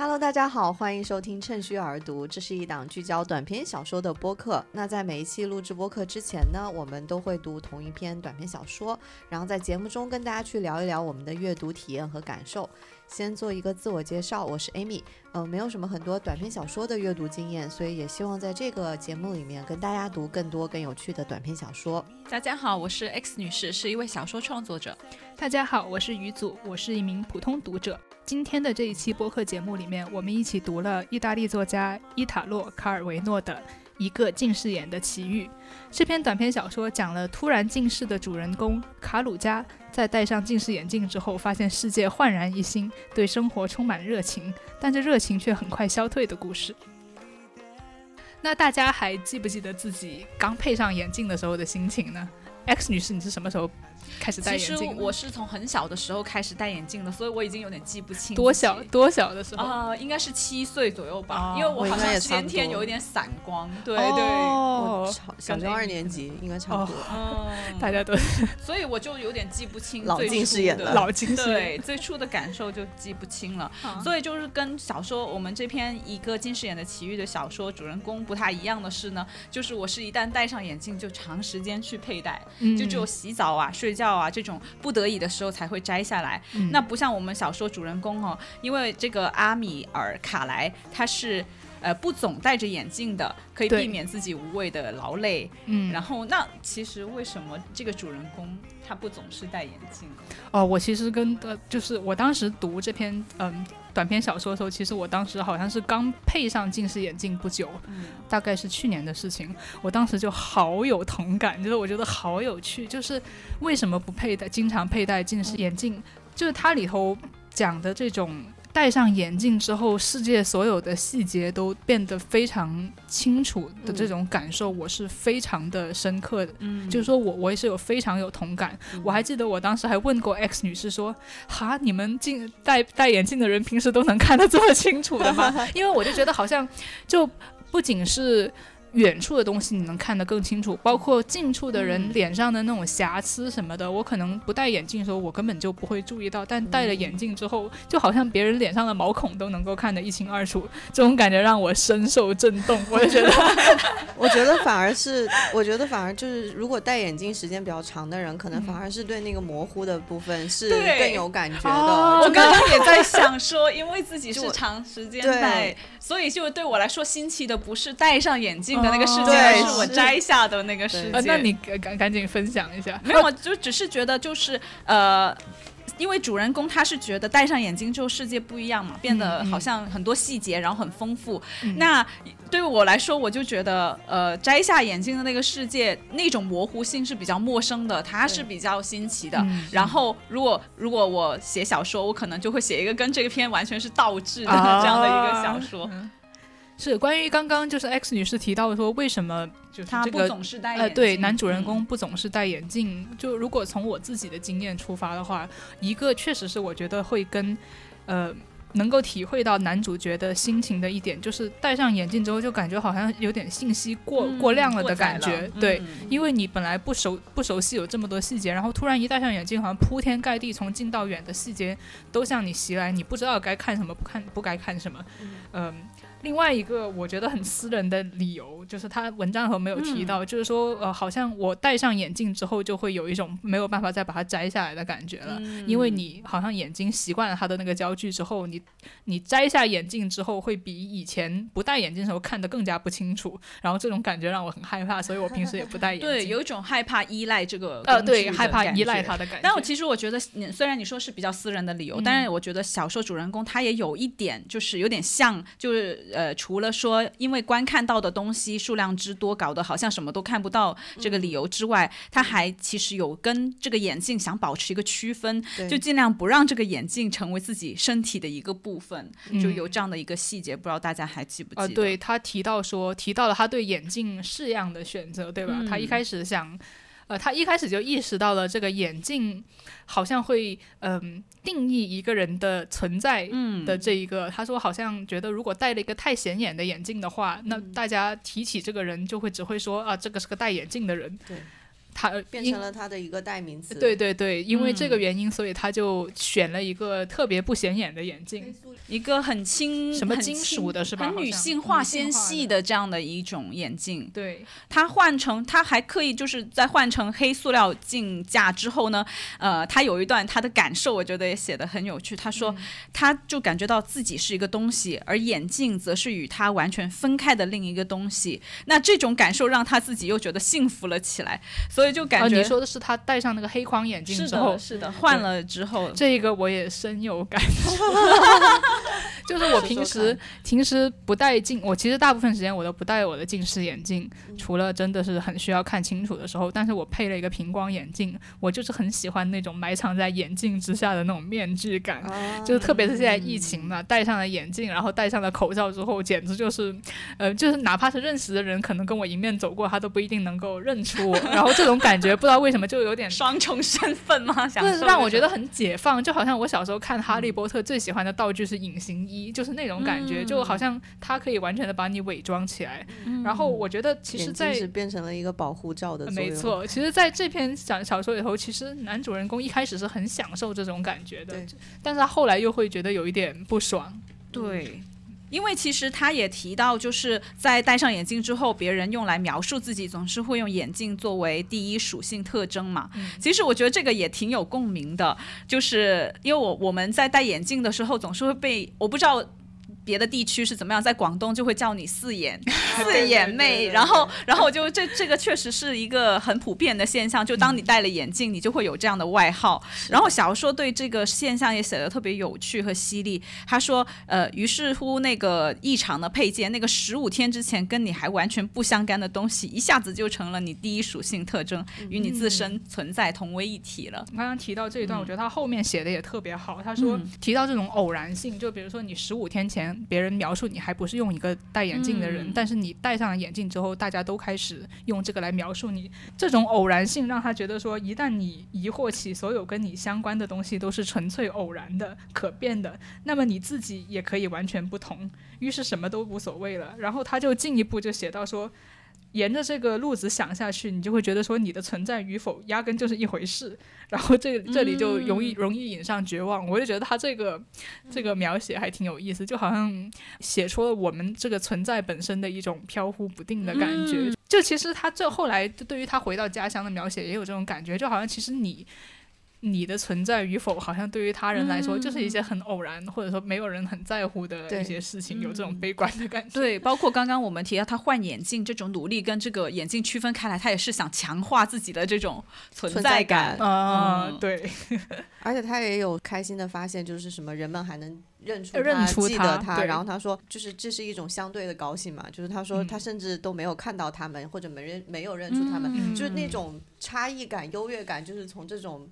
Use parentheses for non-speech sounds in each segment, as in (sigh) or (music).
Hello，大家好，欢迎收听趁虚而读，这是一档聚焦短篇小说的播客。那在每一期录制播客之前呢，我们都会读同一篇短篇小说，然后在节目中跟大家去聊一聊我们的阅读体验和感受。先做一个自我介绍，我是 Amy，嗯，没有什么很多短篇小说的阅读经验，所以也希望在这个节目里面跟大家读更多更有趣的短篇小说。大家好，我是 X 女士，是一位小说创作者。大家好，我是于祖，我是一名普通读者。今天的这一期播客节目里面，我们一起读了意大利作家伊塔洛·卡尔维诺的《一个近视眼的奇遇》。这篇短篇小说讲了突然近视的主人公卡鲁加，在戴上近视眼镜之后，发现世界焕然一新，对生活充满热情，但这热情却很快消退的故事。那大家还记不记得自己刚配上眼镜的时候的心情呢？X 女士，你是什么时候？开始戴眼镜。其实我是从很小的时候开始戴眼镜的，所以我已经有点记不清。多小多小的时候啊，应该是七岁左右吧，因为我好像先天有一点散光。对对，哦，小学二年级应该差不多。嗯，大家都，(laughs) 所以我就有点记不清老近视眼了老近视。对，最初的感受就记不清了。所以就是跟小说我们这篇一个近视眼的奇遇的小说主人公不太一样的是呢，就是我是一旦戴上眼镜就长时间去佩戴，就只有洗澡啊睡。觉啊，这种不得已的时候才会摘下来。那不像我们小说主人公哦，因为这个阿米尔卡莱他是呃不总戴着眼镜的，可以避免自己无谓的劳累。嗯，然后那其实为什么这个主人公他不总是戴眼镜？哦，我其实跟呃，就是我当时读这篇嗯。短篇小说的时候，其实我当时好像是刚配上近视眼镜不久，大概是去年的事情。我当时就好有同感，就是我觉得好有趣，就是为什么不佩戴，经常佩戴近视眼镜，就是它里头讲的这种。戴上眼镜之后，世界所有的细节都变得非常清楚的这种感受，我是非常的深刻的。嗯，就是说我我也是有非常有同感。我还记得我当时还问过 X 女士说：“哈，你们镜戴戴眼镜的人平时都能看得这么清楚的吗？” (laughs) 因为我就觉得好像就不仅是。远处的东西你能看得更清楚，包括近处的人脸上的那种瑕疵什么的，我可能不戴眼镜的时候我根本就不会注意到，但戴了眼镜之后，就好像别人脸上的毛孔都能够看得一清二楚，这种感觉让我深受震动。(laughs) 我就觉得，(laughs) 我觉得反而是，我觉得反而就是，如果戴眼镜时间比较长的人，可能反而是对那个模糊的部分是更有感觉的。我刚刚也在想说，因为自己是长时间戴，所以就对我来说新奇的不是戴上眼镜。的那个世界是我摘下的那个世界，那你赶赶紧分享一下。没有，就只是觉得就是呃，因为主人公他是觉得戴上眼镜之后世界不一样嘛，变得好像很多细节，然后很丰富。那对于我来说，我就觉得呃，摘下眼镜的那个世界那种模糊性是比较陌生的，它是比较新奇的。然后如果如果我写小说，我可能就会写一个跟这个片完全是倒置的这样的一个小说。是关于刚刚就是 X 女士提到的说，为什么就是这个呃对男主人公不总是戴眼镜？就如果从我自己的经验出发的话，一个确实是我觉得会跟呃能够体会到男主角的心情的一点，就是戴上眼镜之后就感觉好像有点信息过过量了的感觉。对，因为你本来不熟不熟悉有这么多细节，然后突然一戴上眼镜，好像铺天盖地从近到远的细节都向你袭来，你不知道该看什么，不看不该看什么，嗯。另外一个我觉得很私人的理由，就是他文章和没有提到，就是说，呃，好像我戴上眼镜之后，就会有一种没有办法再把它摘下来的感觉了，因为你好像眼睛习惯了它的那个焦距之后，你你摘下眼镜之后，会比以前不戴眼镜时候看得更加不清楚，然后这种感觉让我很害怕，所以我平时也不戴眼镜。(laughs) 对，有一种害怕依赖这个呃，对，害怕依赖它的感觉。但我其实我觉得，你虽然你说是比较私人的理由，但是我觉得小说主人公他也有一点，就是有点像，就是呃，除了说。因为观看到的东西数量之多，搞得好像什么都看不到。这个理由之外，他还其实有跟这个眼镜想保持一个区分，就尽量不让这个眼镜成为自己身体的一个部分，就有这样的一个细节。不知道大家还记不记得？对他提到说，提到了他对眼镜式样的选择，对吧？他一开始想。呃，他一开始就意识到了这个眼镜好像会嗯定义一个人的存在的这一个。他说好像觉得如果戴了一个太显眼的眼镜的话，那大家提起这个人就会只会说啊，这个是个戴眼镜的人。对。他变成了他的一个代名词。对对对，因为这个嗯原因，所以他就选了一个特别不显眼的眼镜。一个很轻什么金很轻属的是吧很女性化、纤细的这样的一种眼镜。对，他换成，他还可以就是在换成黑塑料镜架之后呢，呃，他有一段他的感受，我觉得也写的很有趣。他说，他就感觉到自己是一个东西，而眼镜则是与他完全分开的另一个东西。那这种感受让他自己又觉得幸福了起来，所以就感哦，觉、你说的是他戴上那个黑框眼镜是之后的，，是的，换了之后，这个我也深有感 (laughs) 触。(laughs) 就是我平时平时不戴镜，我其实大部分时间我都不戴我的近视眼镜，嗯除了真的是很需要看清楚的时候。但是我配了一个平光眼镜，我就是很喜欢那种埋藏在眼镜之下的那种面具感。啊就是特别是现在疫情嘛，戴上了眼镜，然后戴上了口罩之后，简直就是，呃，就是哪怕是认识的人，可能跟我迎面走过，他都不一定能够认出我。(laughs) 然后这种感觉，不知道为什么就有点双重身份吗？(laughs) 享就是受这种让我觉得很解放，就好像我小时候看《哈利波特》最喜欢的道具是隐形衣，就是那种感觉，嗯就好像它可以完全的把你伪装起来。然后我觉得，其实眼在，镜是变成了一个保护罩的。没，错，其实在这篇小小说里头，其实男主人公一开始是很享受这种感觉的，但是他后来又会觉得有一点不爽。对。因为其实他也提到，就是在戴上眼镜之后，别人用来描述自己，总是会用眼镜作为第一属性特征嘛。其实我觉得这个也挺有共鸣的，就是因为我我们在戴眼镜的时候，总是会被我不知道。别的地区是怎么样？在广东就会叫你四眼 (laughs) 四眼妹，然后然后就这这个确实是一个很普遍的现象。就当你戴了眼镜，你就会有这样的外号。然后小说对这个现象也写得特别有趣和犀利。他说，呃，于是乎那个异常的配件，那个十五天之前跟你还完全不相干的东西，一下子就成了你第一属性特征，与你自身存在同为一体了。刚刚提到这一段，嗯我觉得他后面写的也特别好。他说、嗯提到这种偶然性，就比如说你十五天前别人描述你还不是用一个戴眼镜的人，嗯但是你戴上了眼镜之后，大家都开始用这个来描述你。这种偶然性让他觉得说，一旦你疑惑起所有跟你相关的东西都是纯粹偶然的、可变的，那么你自己也可以完全不同，于是什么都无所谓了。然后他就进一步就写到说。沿着这个路子想下去，你就会觉得说你的存在与否压根就是一回事，(laughs) 然后这这里就容易、容易引上绝望。我就觉得他这个这个描写还挺有意思，就好像写出了我们这个存在本身的一种飘忽不定的感觉。就其实他这后来对于他回到家乡的描写也有这种感觉，就好像其实你。你的存在与否，好像对于他人来说，就是一些很偶然，或者说没有人很在乎的一些事情，有这种悲观的感觉。对，包括刚刚我们提到他换眼镜这种努力，跟这个眼镜区分开来，他也是想强化自己的这种存存在感啊、嗯对，(laughs) 而且他也有开心的发现，就是什么人们还能认出认出记他得他。对然后他说，就是这是一种相对的高兴嘛，就是他说嗯他甚至都没有看到他们，或者没认没有认出他们，嗯就是那种差异感、优越感，就是从这种。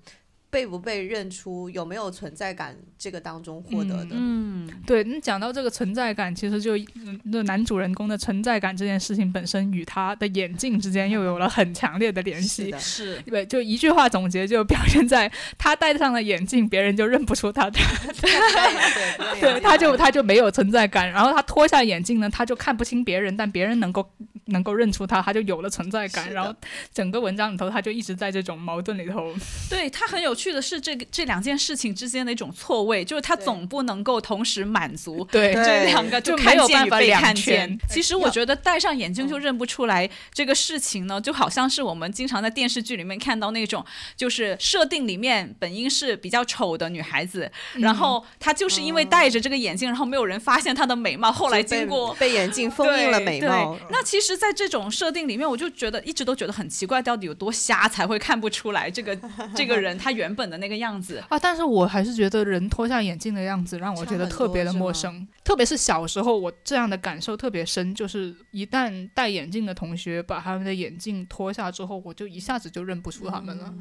被不被认出，有没有存在感，这个当中获得的。嗯，对，你讲到这个存在感，其实就嗯那男主人公的存在感这件事情本身与他的眼镜之间又有了很强烈的联系。是，是对，就一句话总结，就表现在他戴上了眼镜，别人就认不出他，(laughs) 对，对 (laughs) 对，他就他就没有存在感。然后他脱下眼镜呢，他就看不清别人，但别人能够能够认出他，他就有了存在感。然后整个文章里头，他就一直在这种矛盾里头。对他很有趣的是，这个这两件事情之间的一种错位，就是他总不能够同时满足对。对。这两个就没看见与有办法被看两全。见。其实我觉得戴上眼镜就认不出来这个事情呢，就好像是我们经常在电视剧里面看到那种，就是设定里面本应是比较丑的女孩子，然后她就是因为戴着这个眼镜，然后没有人发现她的美貌，后来经过被眼镜封印了美貌那其实，在这种设定里面，我就觉得一直都觉得很奇怪，到底有多瞎才会看不出来这个 (laughs) 这个人他原本的那个样子？(laughs) 啊，但是我还是觉得人脱下眼镜的样子让我觉得特别的陌生，特别是小时候，我这样的感受特别深，就是一旦戴眼镜的同学把他们的眼镜脱下之后，我就一下子就认不出他们了。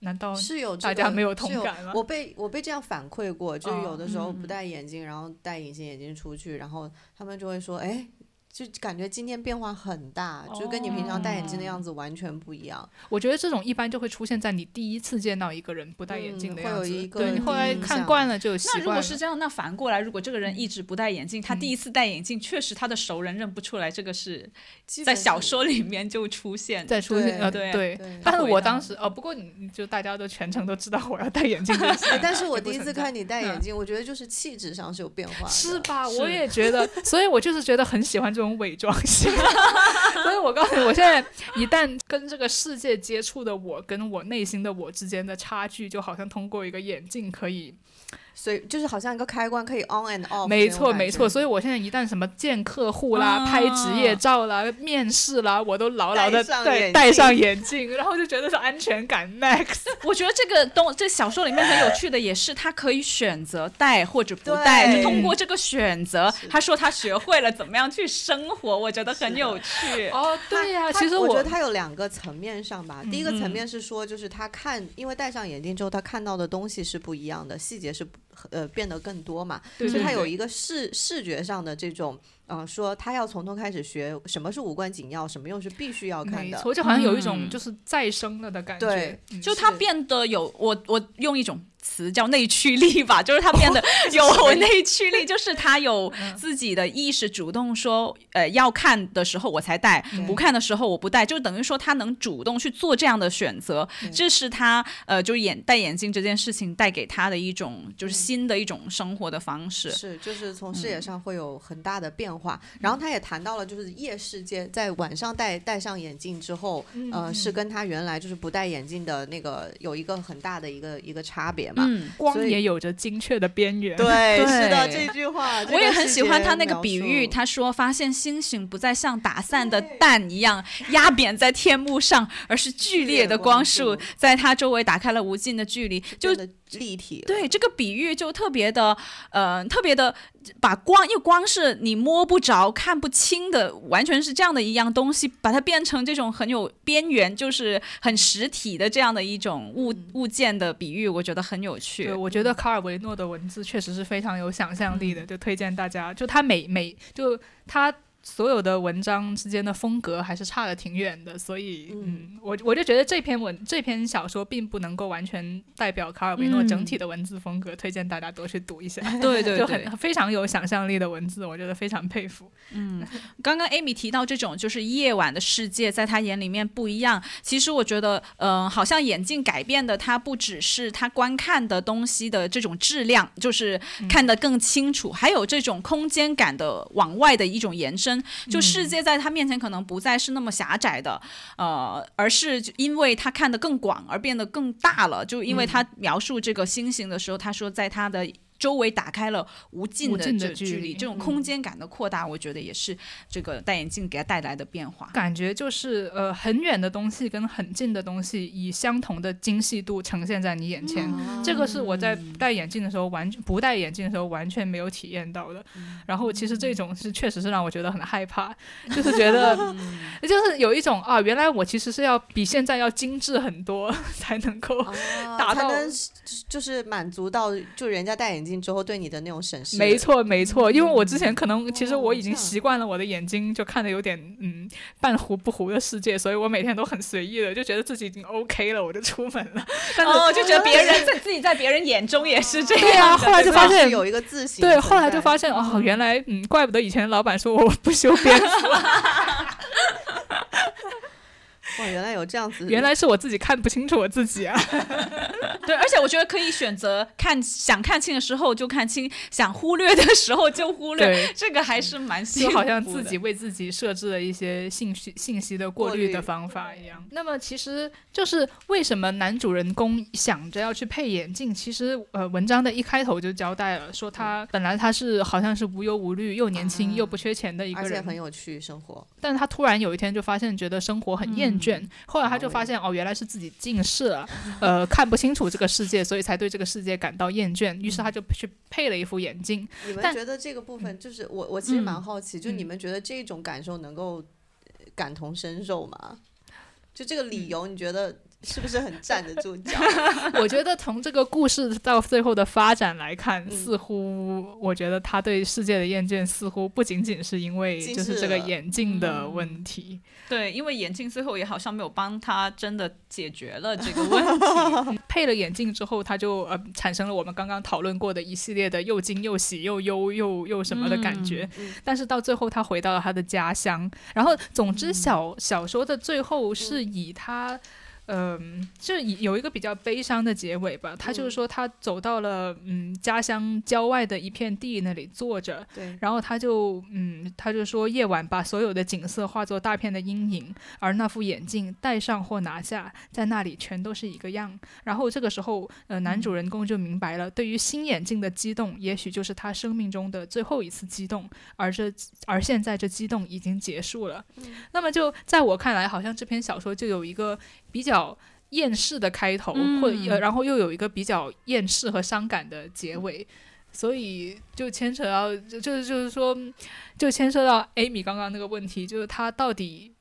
难道是有、大家没有同感吗？我被我被这样反馈过，就是有的时候嗯不戴眼镜，然后戴隐形眼镜出去，然后他们就会说：“哎，就感觉今天变化很大，就跟你平常戴眼镜的样子完全不一样。我觉得这种一般就会出现在你第一次见到一个人不戴眼镜的样子，嗯、对你后来看惯了就有习惯。那如果是这样，那反过来，如果这个人一直不戴眼镜，他第一次戴眼镜，确实他的熟人认不出来，这个是在小说里面就出现，在出现呃对对。但是我当时哦，不过你就大家都全程都知道我要戴眼镜但是我第一次看你戴眼镜，我觉得就是气质上是有变化，是吧？我也觉得，(laughs) 所以我就是觉得很喜欢这种伪装性。(laughs) 所以我告诉你，我现在一旦跟这个世界接触的我，跟我内心的我之间的差距，就好像通过一个眼镜可以。所以就是好像一个开关可以 on and off。没错没错，所以我现在一旦什么见客户啦、啊、拍职业照啦、面试啦，我都牢牢的对戴上眼镜，然后就觉得是安全感 (laughs) max。我觉得这个东这小说里面很有趣的也是，他可以选择戴或者不戴，就通过这个选择，他说他学会了怎么样去生活，我觉得很有趣。哦，对呀、啊，其实我觉得他有两个层面上吧。嗯、第一个层面是说，就是他看，因为戴上眼镜之后，他看到的东西是不一样的，细节是呃变得更多嘛，对所以他有一个视视觉上的这种，嗯、呃，说他要从头开始学什么是无关紧要，什么又是必须要看的，就好像有一种就是再生了的感觉，对，嗯、就他变得有我我用一种。词叫内驱力吧，(laughs) 就是他变得有内驱力，就是他有自己的意识，主动说，呃，要看的时候我才戴，不看的时候我不戴，就等于说他能主动去做这样的选择，这是他呃，就眼戴眼镜这件事情带给他的一种就是新的一种生活的方式。是，就是从视野上会有很大的变化。然后他也谈到了，就是夜世界在晚上戴戴上眼镜之后，呃，是跟他原来就是不戴眼镜的那个有一个很大的一个一个差别。嗯，光也有着精确的边缘。对，(laughs) 是的，这句话我也很喜欢他那个比喻。他说，发现星星不再像打散的蛋一样 (laughs) 压扁在天幕上，而是剧烈的光束在它周围打开了无尽的距离，就立体。对，这个比喻就特别的，呃，特别的把光，因为光是你摸不着、看不清的，完全是这样的一样东西，把它变成这种很有边缘，就是很实体的这样的一种物物件的比喻，我觉得很有趣。对，我觉得卡尔维诺的文字确实是非常有想象力的，就推荐大家，就他每每就他。所有的文章之间的风格还是差的挺远的，所以，嗯，我我就觉得这篇文这篇小说并不能够完全代表卡尔维诺整体的文字风格，嗯、推荐大家多去读一下。对 (laughs) 对对，(laughs) 就很非常有想象力的文字，我觉得非常佩服。嗯，刚刚 Amy 提到这种就是夜晚的世界，在他眼里面不一样。其实我觉得，嗯、呃，好像眼镜改变的，它不只是他观看的东西的这种质量，就是看得更清楚，嗯、还有这种空间感的往外的一种延伸，就世界。在他面前可能不再是那么狭窄的，呃，而是因为他看得更广而变得更大了。就因为他描述这个星星的时候，他说在他的。周围打开了无尽的的距离，这种空间感的扩大，我觉得也是这个戴眼镜给他带来的变化。感觉就是呃，很远的东西跟很近的东西以相同的精细度呈现在你眼前，嗯、这个是我在戴眼镜的时候完不戴眼镜的时候完全没有体验到的。嗯、然后其实这种是确实是让我觉得很害怕，(laughs) 就是觉得就是有一种啊，原来我其实是要比现在要精致很多 (laughs) 才能够达到，啊、就是满足到就人家戴眼镜。之后对你的那种审视，没错没错，因为我之前可能、嗯、其实我已经习惯了我的眼睛就看的有点嗯半糊不糊的世界，所以我每天都很随意的就觉得自己已经 OK 了，我就出门了。但是哦，就觉得 (laughs) 别人在自己在别人眼中也是这样。对啊，后来就发现有一个自信。对，后来就发现哦，原来嗯，怪不得以前老板说我不修边幅。(laughs) 哇，原来有这样子，原来是我自己看不清楚我自己啊。(laughs) 对，而且我觉得可以选择看，想看清的时候就看清，想忽略的时候就忽略，这个还是蛮就好像自己为自己设置了一些信息信息的过滤的方法一样。那么其实就是为什么男主人公想着要去配眼镜？其实呃，文章的一开头就交代了，说他本来他是好像是无忧无虑、又年轻、啊、又不缺钱的一个人，而且很有趣生活。但是他突然有一天就发现，觉得生活很厌倦。嗯、后来他就发现，哦，原来是自己近视了，呃，看不清楚这个世界，所以才对这个世界感到厌倦。于是他就去配了一副眼镜。你们觉得这个部分就是我，我其实蛮好奇，就你们觉得这种感受能够感同身受吗？就这个理由，你觉得是不是很站得住脚？(laughs) 我觉得从这个故事到最后的发展来看，似乎我觉得他对世界的厌倦，似乎不仅仅是因为就是这个眼镜的问题。对，因为眼镜最后也好像没有帮他真的解决了这个问题。(laughs) 配了眼镜之后，他就呃产生了我们刚刚讨论过的一系列的又惊又喜又忧又又什么的感觉。但是到最后，他回到了他的家乡。然后，总之小小说的最后是以他。嗯，就有一个比较悲伤的结尾吧。他就是说，他走到了嗯家乡郊外的一片地那里坐着，对，然后他就嗯他就说，夜晚把所有的景色化作大片的阴影，而那副眼镜戴上或拿下，在那里全都是一个样。然后这个时候，呃，男主人公就明白了，对于新眼镜的激动，也许就是他生命中的最后一次激动，而这而现在这激动已经结束了。那么就在我看来，好像这篇小说就有一个。比较厌世的开头，或者然后又有一个比较厌世和伤感的结尾，所以就牵扯到，就就是就是说，就牵涉到 Amy 刚刚那个问题，就是他到底。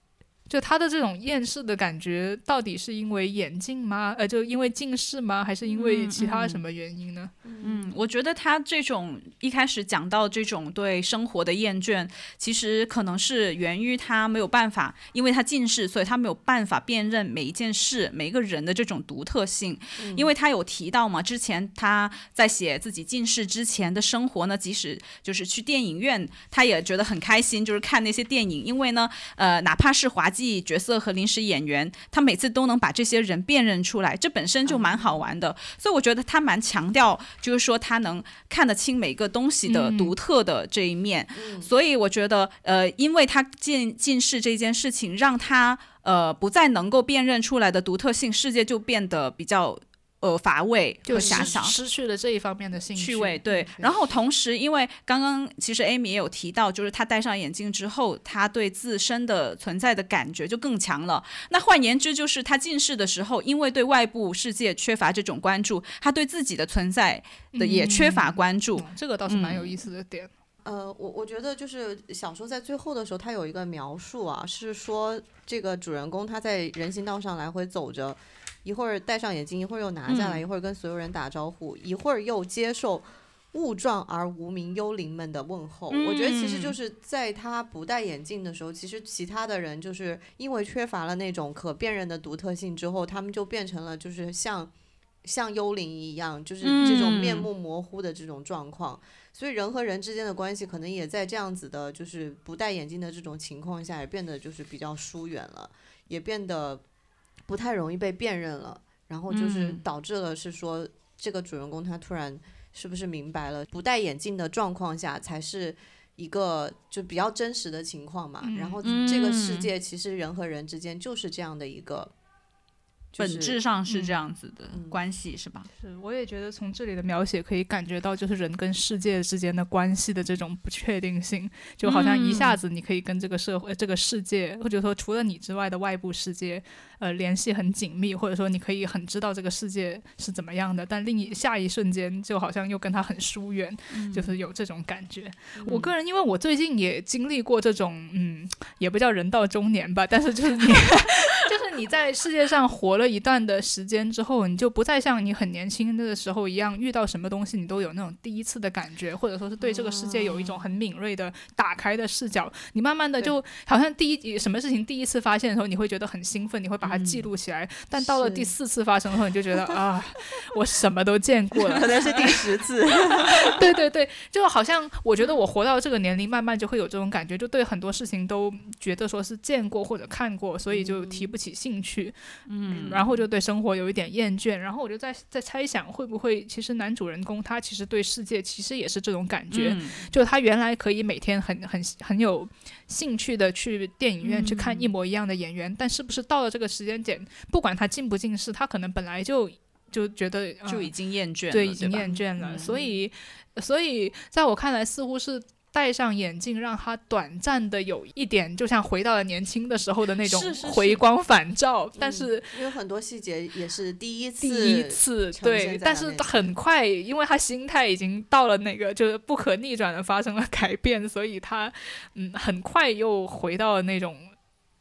就他的这种厌世的感觉，到底是因为眼镜吗？呃，就因为近视吗？还是因为其他什么原因呢？嗯，我觉得他这种一开始讲到这种对生活的厌倦，其实可能是源于他没有办法，因为他近视，所以他没有办法辨认每一件事、每一个人的这种独特性。因为他有提到嘛，之前他在写自己近视之前的生活呢，即使就是去电影院，他也觉得很开心，就是看那些电影，因为呢，呃，哪怕是滑。记角色和临时演员，他每次都能把这些人辨认出来，这本身就蛮好玩的。所以我觉得他蛮强调，就是说他能看得清每个东西的独特的这一面。所以我觉得，呃，因为他近近视这件事情，让他呃不再能够辨认出来的独特性，世界就变得比较。呃，乏味就遐想，失去了这一方面的兴趣味。对，然后同时，因为刚刚其实 Amy 也有提到，就是他戴上眼镜之后，他对自身的存在的感觉就更强了。那换言之，就是他近视的时候，因为对外部世界缺乏这种关注，他对自己的存在的也缺乏关注。这个倒是蛮有意思的点。呃，我我觉得就是小说在最后的时候，他有一个描述啊，是说这个主人公他在人行道上来回走着。一会儿戴上眼镜，一会儿又拿下来，一会儿跟所有人打招呼，一会儿又接受雾状而无名幽灵们的问候。我觉得其实就是在他不戴眼镜的时候，其实其他的人就是因为缺乏了那种可辨认的独特性之后，他们就变成了就是像像幽灵一样，就是这种面目模糊的这种状况。所以人和人之间的关系可能也在这样子的，就是不戴眼镜的这种情况下，也变得就是比较疏远了，也变得。不太容易被辨认了，然后就是导致了是说这个主人公他突然是不是明白了不戴眼镜的状况下才是一个就比较真实的情况嘛？然后这个世界其实人和人之间就是这样的一个。本质上是这样子的关系，是吧？是，我也觉得从这里的描写可以感觉到，就是人跟世界之间的关系的这种不确定性，就好像一下子你可以跟这个社会、这个世界，或者说除了你之外的外部世界，呃，联系很紧密，或者说你可以很知道这个世界是怎么样的，但另一下一瞬间就好像又跟他很疏远，(laughs) 就是有这种感觉。我个人，因为我最近也经历过这种，嗯，也不叫人到中年吧，但是就是你。(laughs) 就是你在世界上活了一段的时间之后，你就不再像你很年轻的时候一样，遇到什么东西你都有那种第一次的感觉，或者说是对这个世界有一种很敏锐的打开的视角。你慢慢的就好像第一什么事情第一次发现的时候，你会觉得很兴奋，你会把它记录起来。但到了第四次发生的时候，你就觉得啊，我什么都见过了，可能是第 (laughs) 十次。对对对，就好像我觉得我活到这个年龄，慢慢就会有这种感觉，就对很多事情都觉得说是见过或者看过，所以就提。不起兴趣，嗯，然后就对生活有一点厌倦，然后我就在在猜想，会不会其实男主人公他其实对世界其实也是这种感觉，就他原来可以每天很很很有兴趣的去电影院去看一模一样的演员，但是不是到了这个时间点，不管他近不近视，他可能本来就就觉得就已经厌倦，对，已经厌倦了，所以所以在我看来，似乎是。戴上眼镜，让他短暂的有一点，就像回到了年轻的时候的那种回光返照。但是有很多细节也是第一次，第一次对，但是很快，因为他心态已经到了那个就是不可逆转的发生了改变，所以他嗯很快又回到了那种。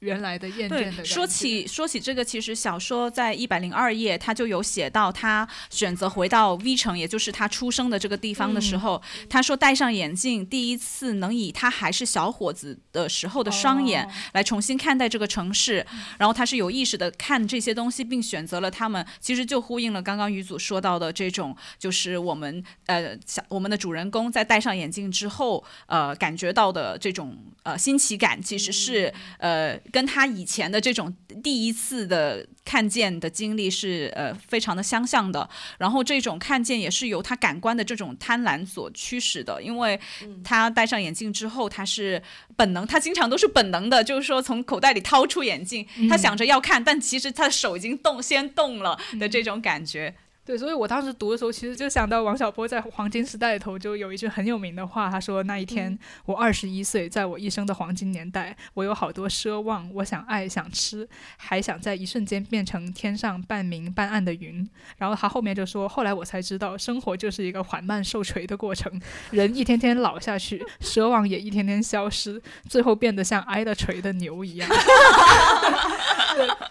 原来的厌倦的。说起说起这个，其实小说在一百零二页，他就有写到他选择回到 V 城，也就是他出生的这个地方的时候，他说戴上眼镜，第一次能以他还是小伙子的时候的双眼来重新看待这个城市，然后他是有意识的看这些东西，并选择了他们，其实就呼应了刚刚于祖说到的这种，就是我们呃小我们的主人公在戴上眼镜之后，呃感觉到的这种呃新奇感，其实是呃跟他以前的这种第一次的看见的经历是呃非常的相像的，然后这种看见也是由他感官的这种贪婪所驱使的，因为他戴上眼镜之后，他是本能，他经常都是本能的，就是说从口袋里掏出眼镜，他想着要看，但其实他的手已经动，先动了的这种感觉。对，所以我当时读的时候，其实就想到王小波在《黄金时代》里头就有一句很有名的话，他说：“那一天我二十一岁，在我一生的黄金年代，我有好多奢望，我想爱，想吃，还想在一瞬间变成天上半明半暗的云。”然后他后面就说：“后来我才知道，生活就是一个缓慢受锤的过程，人一天天老下去，奢望也一天天消失，最后变得像挨了锤的牛一样。(laughs) ”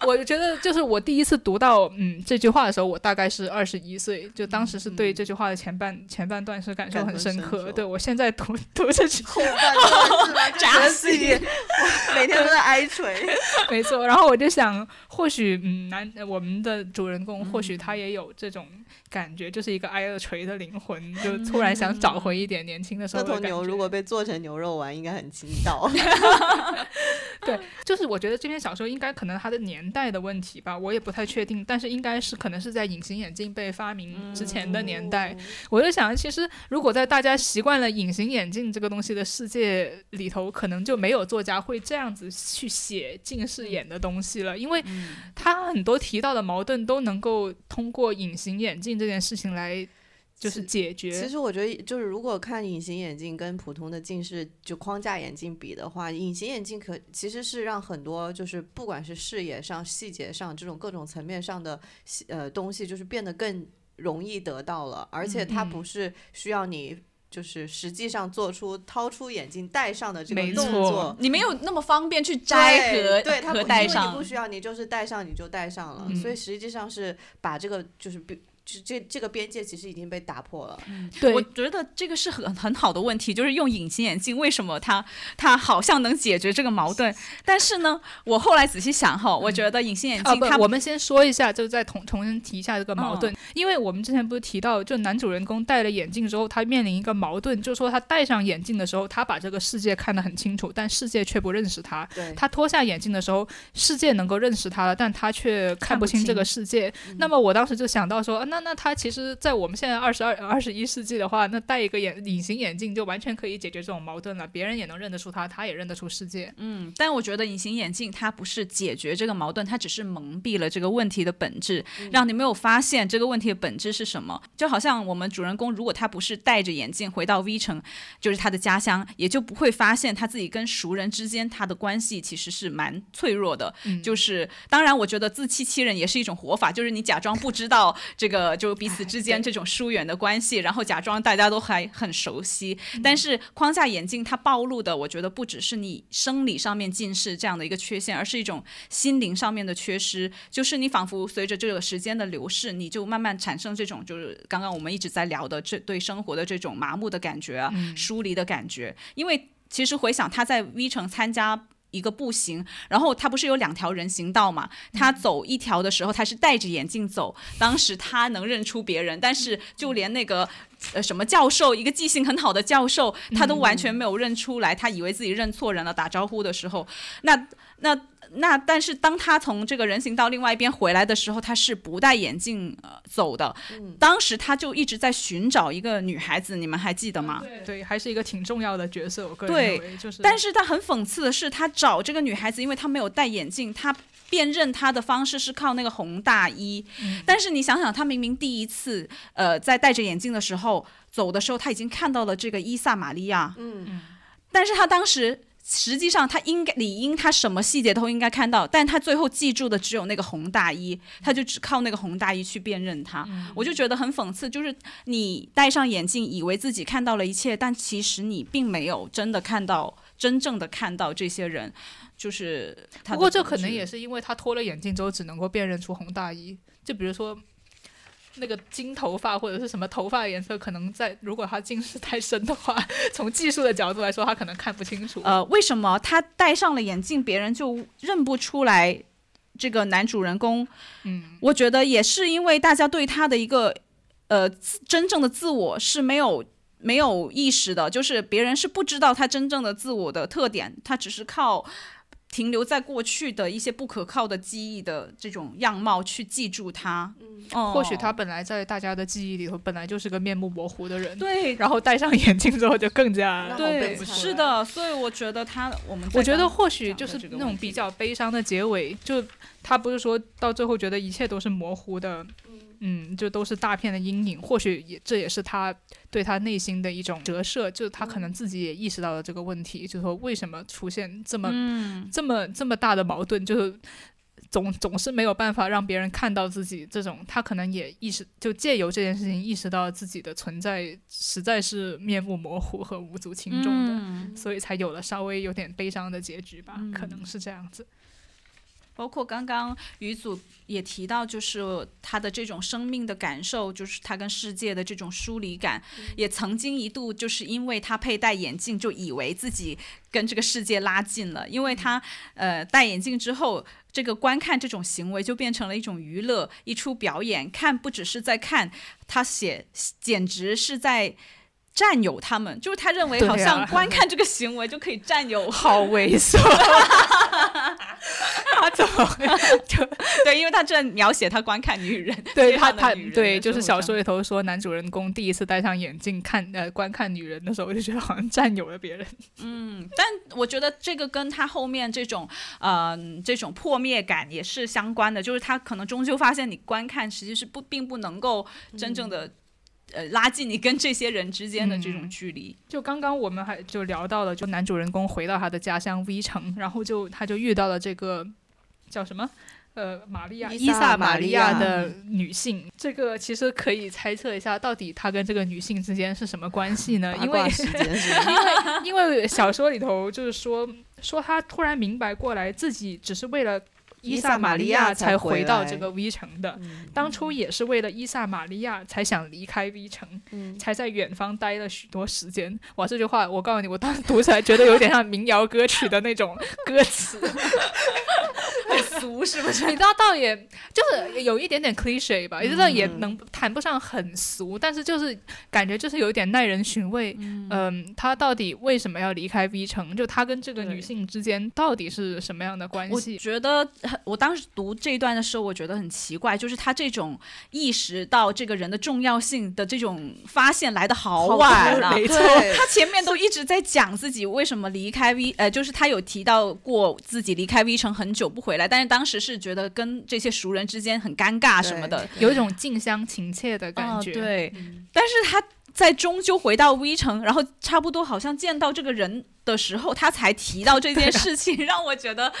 我觉得就是我第一次读到嗯这句话的时候，我大概是二十一岁，就当时是对这句话的前半前半段是感受很深刻。对我现在读读这句后半段是吧？扎心，每天都在挨锤。(laughs) 没错，然后我就想，或许嗯男我们的主人公或许他也有这种感觉，就是一个挨了锤的灵魂，就突然想找回一点年轻的时候的那头牛如果被做成牛肉丸，应该很筋道。(laughs) 对，就是我觉得这篇小说应该可能它的年代的问题吧，我也不太确定，但是应该是可能是在隐形眼镜被发明之前的年代。我就想，其实如果在大家习惯了隐形眼镜这个东西的世界里头，可能就没有作家会这样子去写近视眼的东西了，因为他很多提到的矛盾都能够通过隐形眼镜这件事情来。就是解决。其实我觉得，就是如果看隐形眼镜跟普通的近视就框架眼镜比的话，隐形眼镜可其实是让很多就是不管是视野上、细节上这种各种层面上的呃东西，就是变得更容易得到了。而且它不是需要你就是实际上做出掏出眼镜戴上的这个动作，你没有那么方便去摘和对和戴上，你不需要，你就是戴上你就戴上了。所以实际上是把这个就是比。这这这个边界其实已经被打破了。对，我觉得这个是很很好的问题，就是用隐形眼镜为什么它它好像能解决这个矛盾？(laughs) 但是呢，我后来仔细想哈，我觉得隐形眼镜它，我们先说一下，就再重重新提一下这个矛盾，因为我们之前不是提到，就男主人公戴了眼镜之后，他面临一个矛盾，就是说他戴上眼镜的时候，他把这个世界看得很清楚，但世界却不认识他；他脱下眼镜的时候，世界能够认识他了，但他却看不清这个世界。那么我当时就想到说，那那那他其实，在我们现在二十二、二十一世纪的话，那戴一个眼隐形眼镜就完全可以解决这种矛盾了。别人也能认得出他，他也认得出世界。嗯，但我觉得隐形眼镜它不是解决这个矛盾，它只是蒙蔽了这个问题的本质，让你没有发现这个问题的本质是什么。就好像我们主人公，如果他不是戴着眼镜回到 V 城，就是他的家乡，也就不会发现他自己跟熟人之间他的关系其实是蛮脆弱的。就是当然，我觉得自欺欺人也是一种活法，就是你假装不知道这个就。彼此之间这种疏远的关系，然后假装大家都还很熟悉，但是框架眼镜它暴露的，我觉得不只是你生理上面近视这样的一个缺陷，而是一种心灵上面的缺失，就是你仿佛随着这个时间的流逝，你就慢慢产生这种就是刚刚我们一直在聊的这对生活的这种麻木的感觉啊，疏离的感觉，因为其实回想他在 V 城参加。一个步行，然后他不是有两条人行道嘛？他走一条的时候，他是戴着眼镜走。当时他能认出别人，但是就连那个呃什么教授，一个记性很好的教授，他都完全没有认出来。他以为自己认错人了，打招呼的时候，那那。那但是当他从这个人行道另外一边回来的时候，他是不戴眼镜呃走的。当时他就一直在寻找一个女孩子，你们还记得吗？对，还是一个挺重要的角色。我个人认为就是。但是他很讽刺的是，他找这个女孩子，因为他没有戴眼镜，他辨认他的方式是靠那个红大衣。但是你想想，他明明第一次呃在戴着眼镜的时候走的时候，他已经看到了这个伊萨玛利亚。嗯。但是他当时。实际上，他应该理应他什么细节都应该看到，但他最后记住的只有那个红大衣，他就只靠那个红大衣去辨认他。我就觉得很讽刺，就是你戴上眼镜，以为自己看到了一切，但其实你并没有真的看到。真正的看到这些人，就是。不过这可能也是因为他脱了眼镜之后只能够辨认出红大衣，就比如说。那个金头发或者是什么头发的颜色，可能在如果他近视太深的话，(laughs) 从技术的角度来说，他可能看不清楚。呃，为什么他戴上了眼镜，别人就认不出来这个男主人公？嗯，我觉得也是因为大家对他的一个呃真正的自我是没有没有意识的，就是别人是不知道他真正的自我的特点，他只是靠。停留在过去的一些不可靠的记忆的这种样貌去记住他，嗯，或许他本来在大家的记忆里头本来就是个面目模糊的人，对，然后戴上眼镜之后就更加对，是的，所以我觉得他我们我觉得或许就是那种比较悲伤的结尾，就他不是说到最后觉得一切都是模糊的。嗯，就都是大片的阴影，或许也这也是他对他内心的一种折射，就他可能自己也意识到了这个问题，就是说为什么出现这么这么这么大的矛盾，就是总总是没有办法让别人看到自己这种，他可能也意识就借由这件事情意识到自己的存在实在是面目模糊和无足轻重的，所以才有了稍微有点悲伤的结局吧，可能是这样子。包括刚刚于祖也提到，就是他的这种生命的感受，就是他跟世界的这种疏离感，也曾经一度就是因为他佩戴眼镜，就以为自己跟这个世界拉近了，因为他呃戴眼镜之后，这个观看这种行为就变成了一种娱乐，一出表演，看不只是在看，他写简直是在。占有他们，就是他认为好像观看这个行为就可以占有，好猥琐。(laughs) 他怎么 (laughs) 就对？因为他这描写他观看女人，(laughs) 对他他对，就是小说里头说男主人公第一次戴上眼镜看呃观看女人的时候，我就觉得好像占有了别人。嗯，但我觉得这个跟他后面这种呃这种破灭感也是相关的，就是他可能终究发现你观看实际是不并不能够真正的。呃，拉近你跟这些人之间的这种距离。就刚刚我们还就聊到了，就男主人公回到他的家乡 V 城，然后就他就遇到了这个叫什么呃玛利亚伊萨玛利亚的女性。这个其实可以猜测一下，到底他跟这个女性之间是什么关系呢？因为 (laughs) 因为因为小说里头就是说说他突然明白过来，自己只是为了。伊萨玛利亚才回到这个 V 城的，当初也是为了伊萨玛利亚才想离开 V 城，才在远方待了许多时间。哇，这句话我告诉你，我当时读起来觉得有点像民谣歌曲的那种歌词。(laughs) 很俗是不是？你知道，倒也就是有一点点 cliche 吧，也知道也能谈不上很俗，但是就是感觉就是有一点耐人寻味。嗯，他到底为什么要离开 V 城？就他跟这个女性之间到底是什么样的关系？我觉得我当时读这一段的时候，我觉得很奇怪，就是他这种意识到这个人的重要性的这种发现来的好晚啊！没错，他前面都一直在讲自己为什么离开 V，呃，就是他有提到过自己离开 V 城很久不回来。但是当时是觉得跟这些熟人之间很尴尬什么的，有一种近乡情怯的感觉。对，但是他在终究回到 V 城，然后差不多好像见到这个人的时候，他才提到这件 (laughs) 事情，让我觉得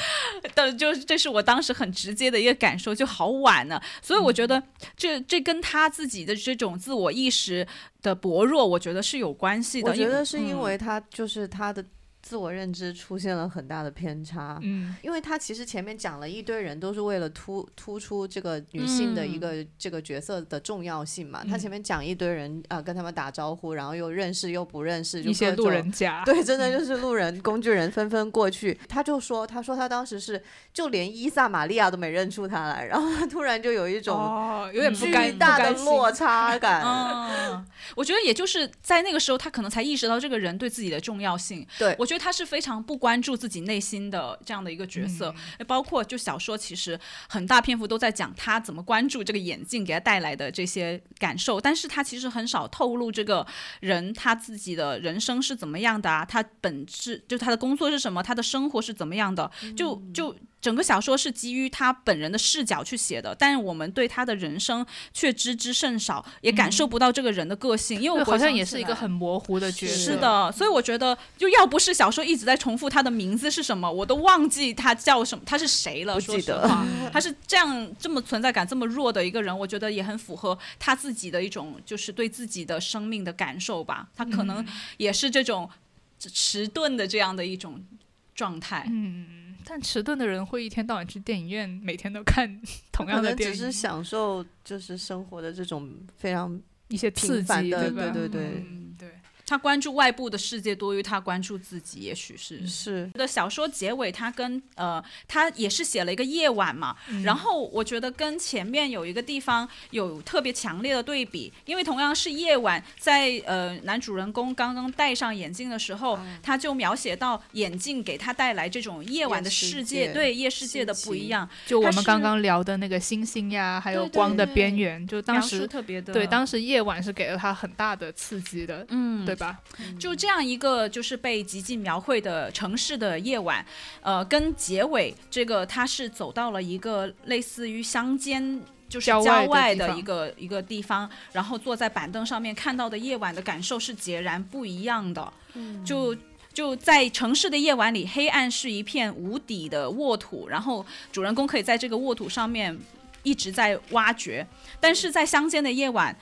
的就这是我当时很直接的一个感受，就好晚呢。所以我觉得这这跟他自己的这种自我意识的薄弱，我觉得是有关系的。我觉得是因为他就是他的。自我认知出现了很大的偏差，嗯，因为他其实前面讲了一堆人都是为了突突出这个女性的一个这个角色的重要性嘛，他前面讲一堆人啊跟他们打招呼，然后又认识又不认识，一些路人甲，对，真的就是路人工具人纷纷过去，他就说他说他当时是就连伊萨玛利亚都没认出他来，然后他突然就有一种有点巨大的落差感，嗯，(laughs) 我觉得也就是在那个时候他可能才意识到这个人对自己的重要性，对。我觉得。他是非常不关注自己内心的这样的一个角色，包括就小说其实很大篇幅都在讲他怎么关注这个眼镜给他带来的这些感受，但是他其实很少透露这个人他自己的人生是怎么样的啊，他本质就他的工作是什么，他的生活是怎么样的，就就。整个小说是基于他本人的视角去写的，但是我们对他的人生却知之甚少，也感受不到这个人的个性，因为我好像也是一个很模糊的角色。是的，所以我觉得，就要不是小说一直在重复他的名字是什么，我都忘记他叫什么，他是谁了。不记得，(laughs) 他是这样这么存在感这么弱的一个人，我觉得也很符合他自己的一种就是对自己的生命的感受吧。他可能也是这种。迟钝的这样的一种状态。嗯，但迟钝的人会一天到晚去电影院，每天都看 (laughs) 同样的电影，只是享受就是生活的这种非常一些刺激，对对对对，嗯对。他关注外部的世界多于他关注自己，也许是。是。的小说结尾，他跟呃，他也是写了一个夜晚嘛，然后我觉得跟前面有一个地方有特别强烈的对比，因为同样是夜晚，在呃男主人公刚刚戴上眼镜的时候，他就描写到眼镜给他带来这种夜晚的世界，对夜世界的不一样。就我们刚刚聊的那个星星呀，还有光的边缘，就当时特别的。对，当时夜晚是给了他很大的刺激的，嗯，对吧？就这样一个就是被极尽描绘的城市的夜晚，呃，跟结尾这个他是走到了一个类似于乡间，就是郊外的一个一个地方，然后坐在板凳上面看到的夜晚的感受是截然不一样的。就就在城市的夜晚里，黑暗是一片无底的沃土，然后主人公可以在这个沃土上面一直在挖掘，但是在乡间的夜晚。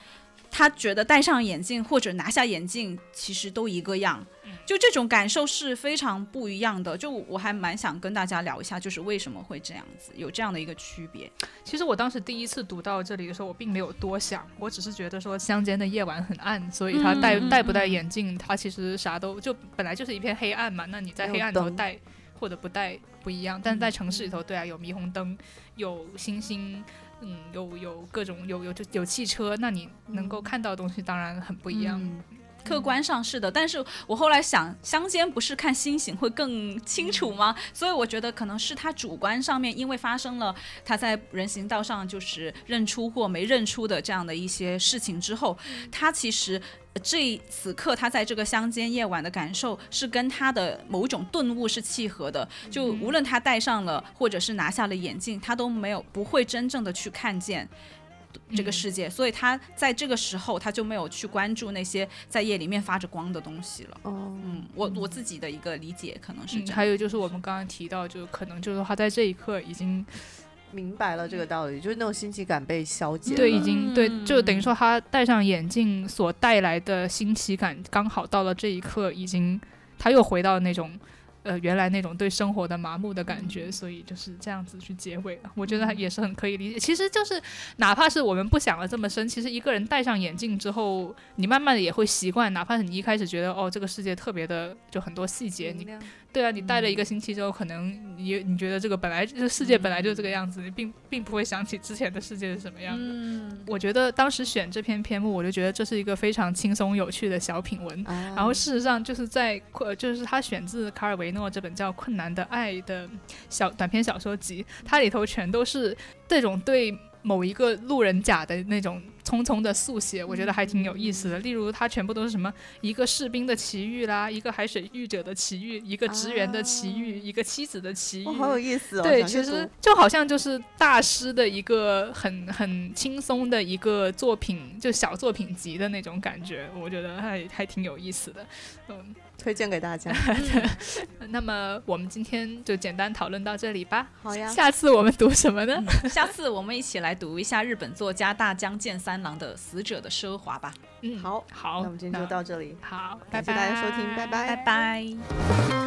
他觉得戴上眼镜或者拿下眼镜其实都一个样，就这种感受是非常不一样的。就我还蛮想跟大家聊一下，就是为什么会这样子，有这样的一个区别。其实我当时第一次读到这里的时候，我并没有多想，我只是觉得说乡间的夜晚很暗，所以他戴戴不戴眼镜，他其实啥都就本来就是一片黑暗嘛。那你在黑暗里头戴或者不戴不一样，但是在城市里头，对啊，有霓虹灯，有星星。嗯，有有各种有有就有汽车，那你能够看到的东西当然很不一样。客观上是的，但是我后来想，乡间不是看星星会更清楚吗？所以我觉得可能是他主观上面，因为发生了他在人行道上就是认出或没认出的这样的一些事情之后，他其实。这此刻他在这个乡间夜晚的感受是跟他的某种顿悟是契合的。就无论他戴上了或者是拿下了眼镜，他都没有不会真正的去看见这个世界，所以他在这个时候他就没有去关注那些在夜里面发着光的东西了。哦，嗯，我我自己的一个理解可能是这样。还有就是我们刚刚提到，就可能就是他在这一刻已经。明白了这个道理，就是那种新奇感被消解。对，已经对，就等于说他戴上眼镜所带来的新奇感，刚好到了这一刻，已经他又回到那种。呃，原来那种对生活的麻木的感觉，所以就是这样子去结尾了。我觉得也是很可以理解。其实就是，哪怕是我们不想了这么深，其实一个人戴上眼镜之后，你慢慢的也会习惯。哪怕是你一开始觉得哦，这个世界特别的，就很多细节，你对啊，你待了一个星期之后，可能你你觉得这个本来这世界本来就这个样子，你并并不会想起之前的世界是什么样的。嗯，我觉得当时选这篇篇目，我就觉得这是一个非常轻松有趣的小品文。然后事实上就是在，就是他选自卡尔维。诺这本叫《困难的爱》的小短篇小说集，它里头全都是这种对某一个路人甲的那种。匆匆的速写，我觉得还挺有意思的。例如，它全部都是什么一个士兵的奇遇啦，一个海水浴者的奇遇，一个职员的奇遇，一个妻子的奇遇，好有意思哦。对，其实就好像就是大师的一个很很轻松的一个作品，就小作品集的那种感觉，我觉得还还挺有意思的。嗯，推荐给大家。(laughs) 那么我们今天就简单讨论到这里吧。好呀。下次我们读什么呢？下次我们一起来读一下日本作家大江健三。三郎的死者的奢华吧。嗯，好，好，那我们今天就到这里。好，感谢大家收听，拜拜，拜拜。